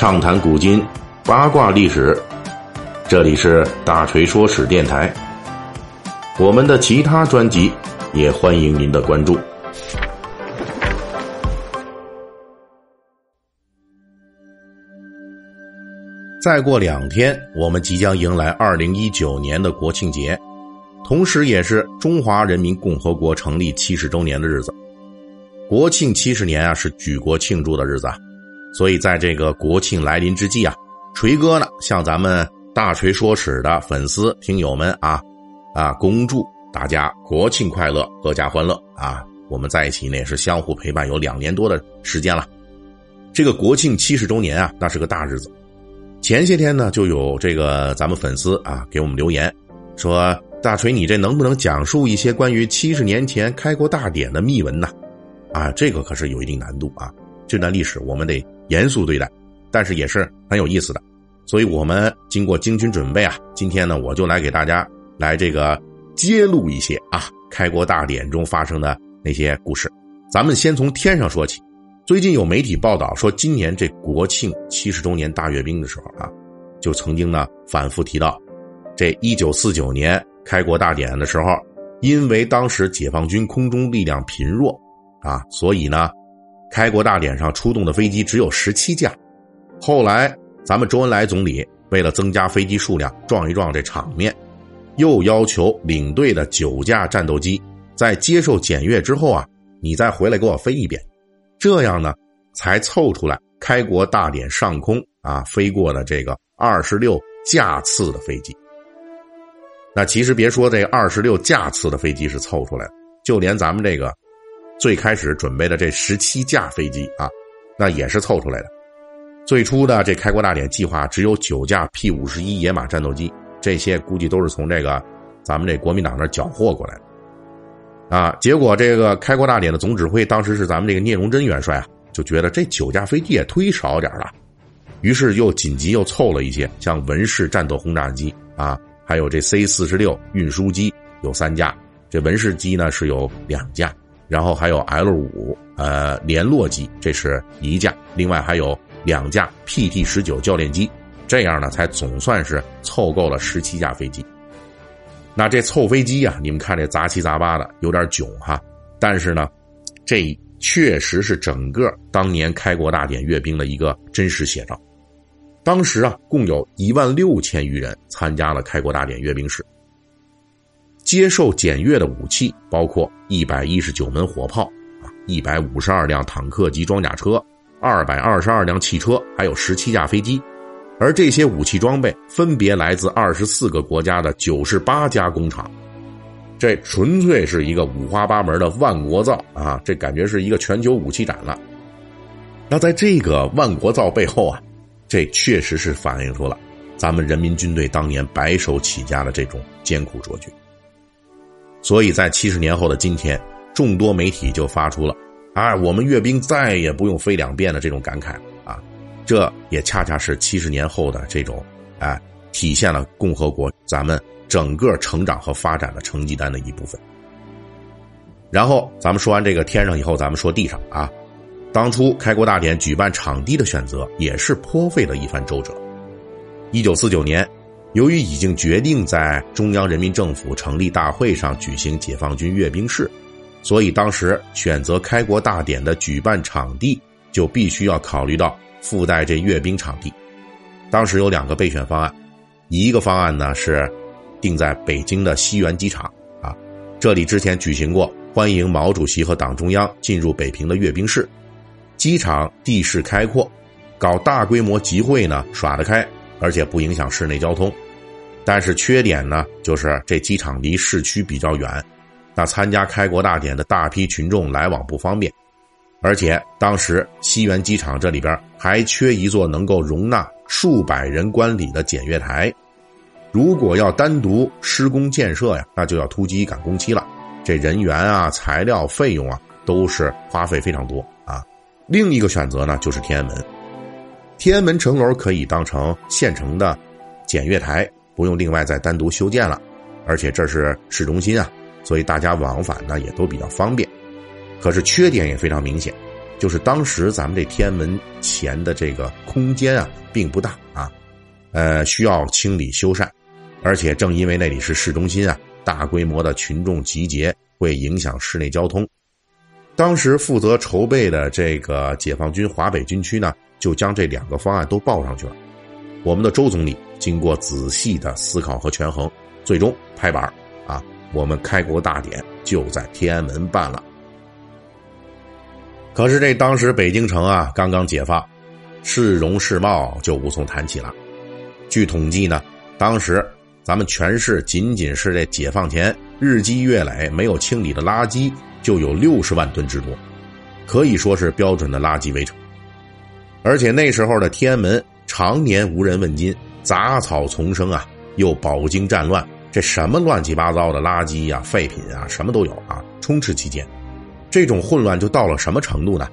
畅谈古今，八卦历史。这里是大锤说史电台。我们的其他专辑也欢迎您的关注。再过两天，我们即将迎来二零一九年的国庆节，同时也是中华人民共和国成立七十周年的日子。国庆七十年啊，是举国庆祝的日子，所以在这个国庆来临之际啊，锤哥呢向咱们大锤说史的粉丝听友们啊啊，恭祝大家国庆快乐，阖家欢乐啊！我们在一起呢也是相互陪伴有两年多的时间了。这个国庆七十周年啊，那是个大日子。前些天呢，就有这个咱们粉丝啊给我们留言，说大锤，你这能不能讲述一些关于七十年前开国大典的秘闻呢？啊，这个可是有一定难度啊！这段历史我们得严肃对待，但是也是很有意思的。所以我们经过精心准备啊，今天呢，我就来给大家来这个揭露一些啊开国大典中发生的那些故事。咱们先从天上说起。最近有媒体报道说，今年这国庆七十周年大阅兵的时候啊，就曾经呢反复提到，这一九四九年开国大典的时候，因为当时解放军空中力量贫弱。啊，所以呢，开国大典上出动的飞机只有十七架。后来，咱们周恩来总理为了增加飞机数量，壮一壮这场面，又要求领队的九架战斗机在接受检阅之后啊，你再回来给我飞一遍，这样呢，才凑出来开国大典上空啊飞过的这个二十六架次的飞机。那其实别说这二十六架次的飞机是凑出来的，就连咱们这个。最开始准备的这十七架飞机啊，那也是凑出来的。最初的这开国大典计划只有九架 P 五十一野马战斗机，这些估计都是从这个咱们这国民党那缴获过来的啊。结果这个开国大典的总指挥当时是咱们这个聂荣臻元帅啊，就觉得这九架飞机也忒少点了，于是又紧急又凑了一些，像文式战斗轰炸机啊，还有这 C 四十六运输机有三架，这文式机呢是有两架。然后还有 L 五呃联络机，这是一架，另外还有两架 PT 十九教练机，这样呢才总算是凑够了十七架飞机。那这凑飞机啊，你们看这杂七杂八的，有点囧哈。但是呢，这确实是整个当年开国大典阅兵的一个真实写照。当时啊，共有一万六千余人参加了开国大典阅兵式。接受检阅的武器包括一百一十九门火炮啊，一百五十二辆坦克及装甲车，二百二十二辆汽车，还有十七架飞机。而这些武器装备分别来自二十四个国家的九十八家工厂，这纯粹是一个五花八门的万国造啊！这感觉是一个全球武器展了。那在这个万国造背后啊，这确实是反映出了咱们人民军队当年白手起家的这种艰苦卓绝。所以在七十年后的今天，众多媒体就发出了“啊，我们阅兵再也不用飞两遍”的这种感慨啊，这也恰恰是七十年后的这种，哎，体现了共和国咱们整个成长和发展的成绩单的一部分。然后咱们说完这个天上以后，咱们说地上啊，当初开国大典举办场地的选择也是颇费了一番周折。一九四九年。由于已经决定在中央人民政府成立大会上举行解放军阅兵式，所以当时选择开国大典的举办场地就必须要考虑到附带这阅兵场地。当时有两个备选方案，一个方案呢是定在北京的西园机场啊，这里之前举行过欢迎毛主席和党中央进入北平的阅兵式，机场地势开阔，搞大规模集会呢耍得开。而且不影响市内交通，但是缺点呢，就是这机场离市区比较远，那参加开国大典的大批群众来往不方便，而且当时西园机场这里边还缺一座能够容纳数百人观礼的检阅台，如果要单独施工建设呀，那就要突击赶工期了，这人员啊、材料费用啊，都是花费非常多啊。另一个选择呢，就是天安门。天安门城楼可以当成现成的检阅台，不用另外再单独修建了，而且这是市中心啊，所以大家往返呢也都比较方便。可是缺点也非常明显，就是当时咱们这天安门前的这个空间啊，并不大啊，呃，需要清理修缮，而且正因为那里是市中心啊，大规模的群众集结会影响市内交通。当时负责筹备的这个解放军华北军区呢，就将这两个方案都报上去了。我们的周总理经过仔细的思考和权衡，最终拍板啊，我们开国大典就在天安门办了。可是这当时北京城啊刚刚解放，市容市貌就无从谈起了。据统计呢，当时咱们全市仅仅是这解放前日积月累没有清理的垃圾就有六十万吨之多，可以说是标准的垃圾围城。而且那时候的天安门常年无人问津，杂草丛生啊，又饱经战乱，这什么乱七八糟的垃圾呀、废品啊，什么都有啊，充斥其间。这种混乱就到了什么程度呢？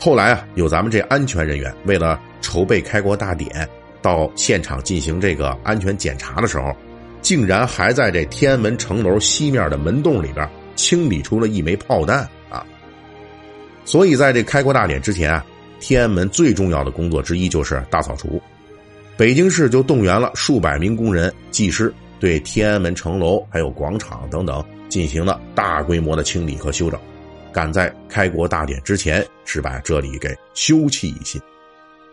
后来啊，有咱们这安全人员为了筹备开国大典，到现场进行这个安全检查的时候，竟然还在这天安门城楼西面的门洞里边清理出了一枚炮弹啊！所以在这开国大典之前啊，天安门最重要的工作之一就是大扫除。北京市就动员了数百名工人、技师，对天安门城楼还有广场等等进行了大规模的清理和修整。赶在开国大典之前，是把这里给修葺一新。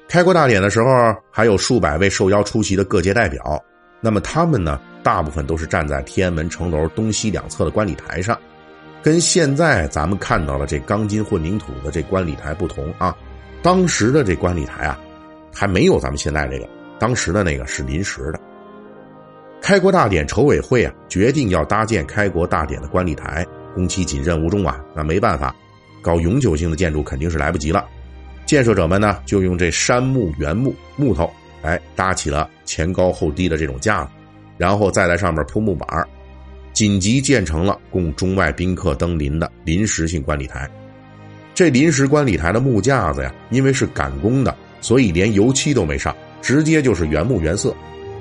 开国大典的时候，还有数百位受邀出席的各界代表。那么他们呢，大部分都是站在天安门城楼东西两侧的观礼台上，跟现在咱们看到的这钢筋混凝土的这观礼台不同啊。当时的这观礼台啊，还没有咱们现在这个，当时的那个是临时的。开国大典筹委会啊，决定要搭建开国大典的观礼台。工期紧，任务重啊，那没办法，搞永久性的建筑肯定是来不及了。建设者们呢，就用这杉木、原木、木头，哎，搭起了前高后低的这种架子，然后再在上面铺木板紧急建成了供中外宾客登临的临时性观礼台。这临时观礼台的木架子呀，因为是赶工的，所以连油漆都没上，直接就是原木原色。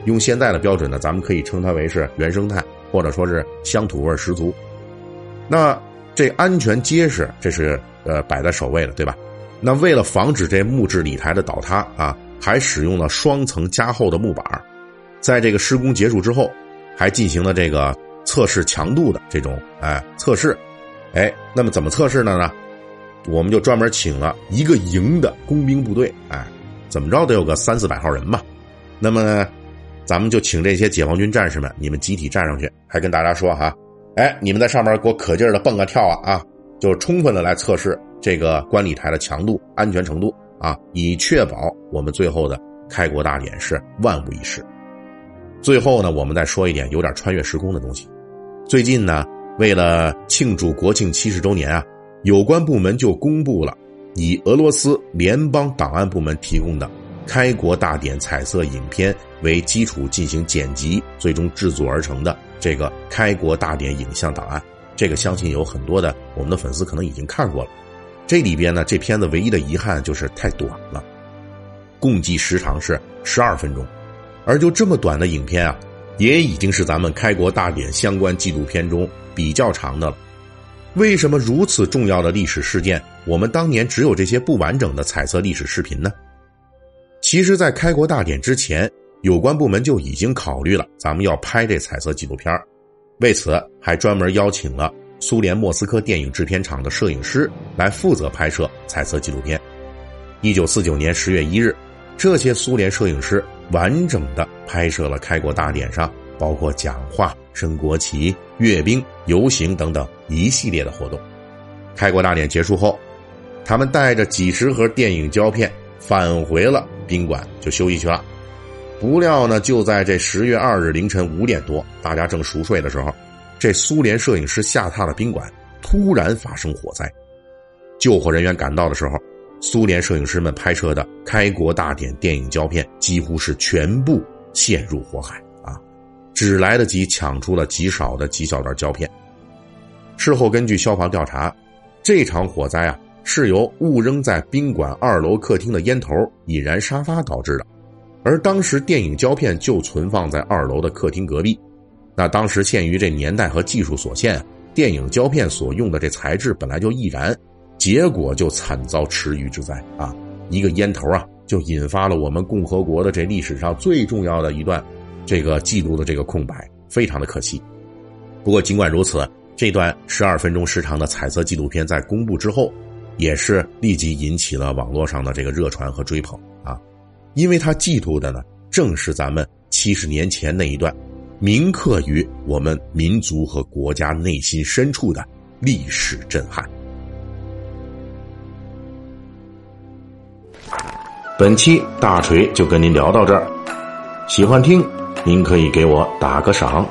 用现在的标准呢，咱们可以称它为是原生态，或者说是乡土味十足。那这安全结实，这是呃摆在首位的，对吧？那为了防止这木质礼台的倒塌啊，还使用了双层加厚的木板在这个施工结束之后，还进行了这个测试强度的这种哎测试。哎，那么怎么测试的呢？我们就专门请了一个营的工兵部队，哎，怎么着得有个三四百号人吧？那么咱们就请这些解放军战士们，你们集体站上去，还跟大家说哈。哎，你们在上面给我可劲儿的蹦啊跳啊啊，就充分的来测试这个观礼台的强度、安全程度啊，以确保我们最后的开国大典是万无一失。最后呢，我们再说一点有点穿越时空的东西。最近呢，为了庆祝国庆七十周年啊，有关部门就公布了以俄罗斯联邦档案部门提供的开国大典彩色影片为基础进行剪辑，最终制作而成的。这个开国大典影像档案，这个相信有很多的我们的粉丝可能已经看过了。这里边呢，这片子唯一的遗憾就是太短了，共计时长是十二分钟，而就这么短的影片啊，也已经是咱们开国大典相关纪录片中比较长的了。为什么如此重要的历史事件，我们当年只有这些不完整的彩色历史视频呢？其实，在开国大典之前。有关部门就已经考虑了，咱们要拍这彩色纪录片为此还专门邀请了苏联莫斯科电影制片厂的摄影师来负责拍摄彩色纪录片。一九四九年十月一日，这些苏联摄影师完整的拍摄了开国大典上包括讲话、升国旗、阅兵、游行等等一系列的活动。开国大典结束后，他们带着几十盒电影胶片返回了宾馆，就休息去了。不料呢，就在这十月二日凌晨五点多，大家正熟睡的时候，这苏联摄影师下榻的宾馆突然发生火灾。救火人员赶到的时候，苏联摄影师们拍摄的开国大典电影胶片几乎是全部陷入火海！只来得及抢出了极少的几小段胶片。事后根据消防调查，这场火灾啊是由误扔在宾馆二楼客厅的烟头引燃沙发导致的。而当时电影胶片就存放在二楼的客厅隔壁，那当时限于这年代和技术所限，电影胶片所用的这材质本来就易燃，结果就惨遭池鱼之灾啊！一个烟头啊，就引发了我们共和国的这历史上最重要的一段这个记录的这个空白，非常的可惜。不过尽管如此，这段十二分钟时长的彩色纪录片在公布之后，也是立即引起了网络上的这个热传和追捧啊，因为它记录的呢，正是咱们七十年前那一段。铭刻于我们民族和国家内心深处的历史震撼。本期大锤就跟您聊到这儿，喜欢听您可以给我打个赏。